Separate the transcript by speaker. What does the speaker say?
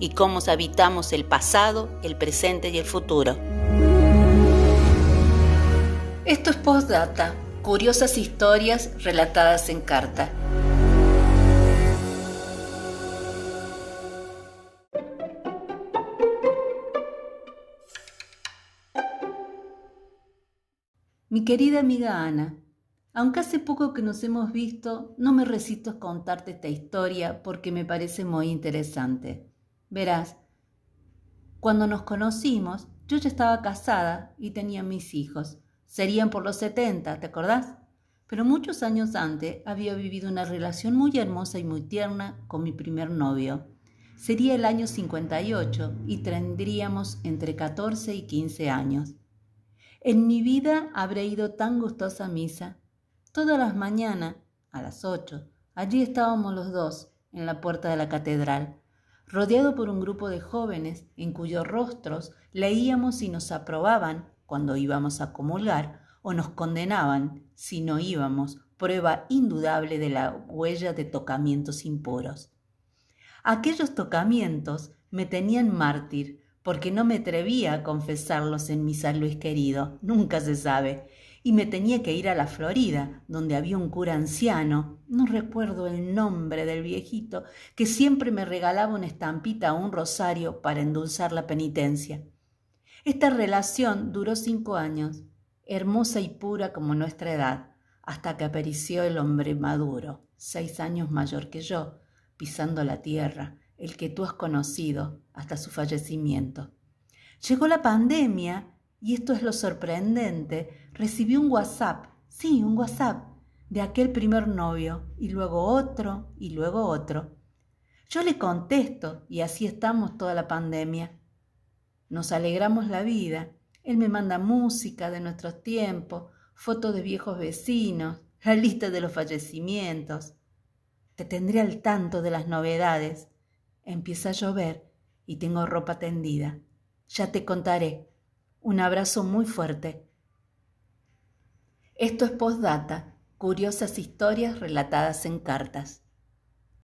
Speaker 1: y cómo habitamos el pasado, el presente y el futuro. Esto es Postdata, curiosas historias relatadas en carta. Mi querida amiga Ana, aunque hace poco que nos hemos visto, no me resisto a contarte esta historia porque me parece muy interesante. Verás, cuando nos conocimos, yo ya estaba casada y tenía mis hijos. Serían por los 70, ¿te acordás? Pero muchos años antes había vivido una relación muy hermosa y muy tierna con mi primer novio. Sería el año 58 y tendríamos entre 14 y 15 años. En mi vida habré ido tan gustosa misa. Todas las mañanas, a las ocho, allí estábamos los dos, en la puerta de la catedral, rodeado por un grupo de jóvenes en cuyos rostros leíamos y nos aprobaban cuando íbamos a comulgar o nos condenaban si no íbamos, prueba indudable de la huella de tocamientos impuros. Aquellos tocamientos me tenían mártir porque no me atrevía a confesarlos en mi San Luis querido, nunca se sabe, y me tenía que ir a la Florida, donde había un cura anciano, no recuerdo el nombre del viejito, que siempre me regalaba una estampita o un rosario para endulzar la penitencia. Esta relación duró cinco años, hermosa y pura como nuestra edad, hasta que apareció el hombre maduro, seis años mayor que yo, pisando la tierra, el que tú has conocido hasta su fallecimiento. Llegó la pandemia y esto es lo sorprendente. Recibí un WhatsApp, sí, un WhatsApp, de aquel primer novio y luego otro y luego otro. Yo le contesto y así estamos toda la pandemia. Nos alegramos la vida. Él me manda música de nuestros tiempos, fotos de viejos vecinos, la lista de los fallecimientos. Te tendré al tanto de las novedades. Empieza a llover y tengo ropa tendida. Ya te contaré. Un abrazo muy fuerte. Esto es postdata, curiosas historias relatadas en cartas.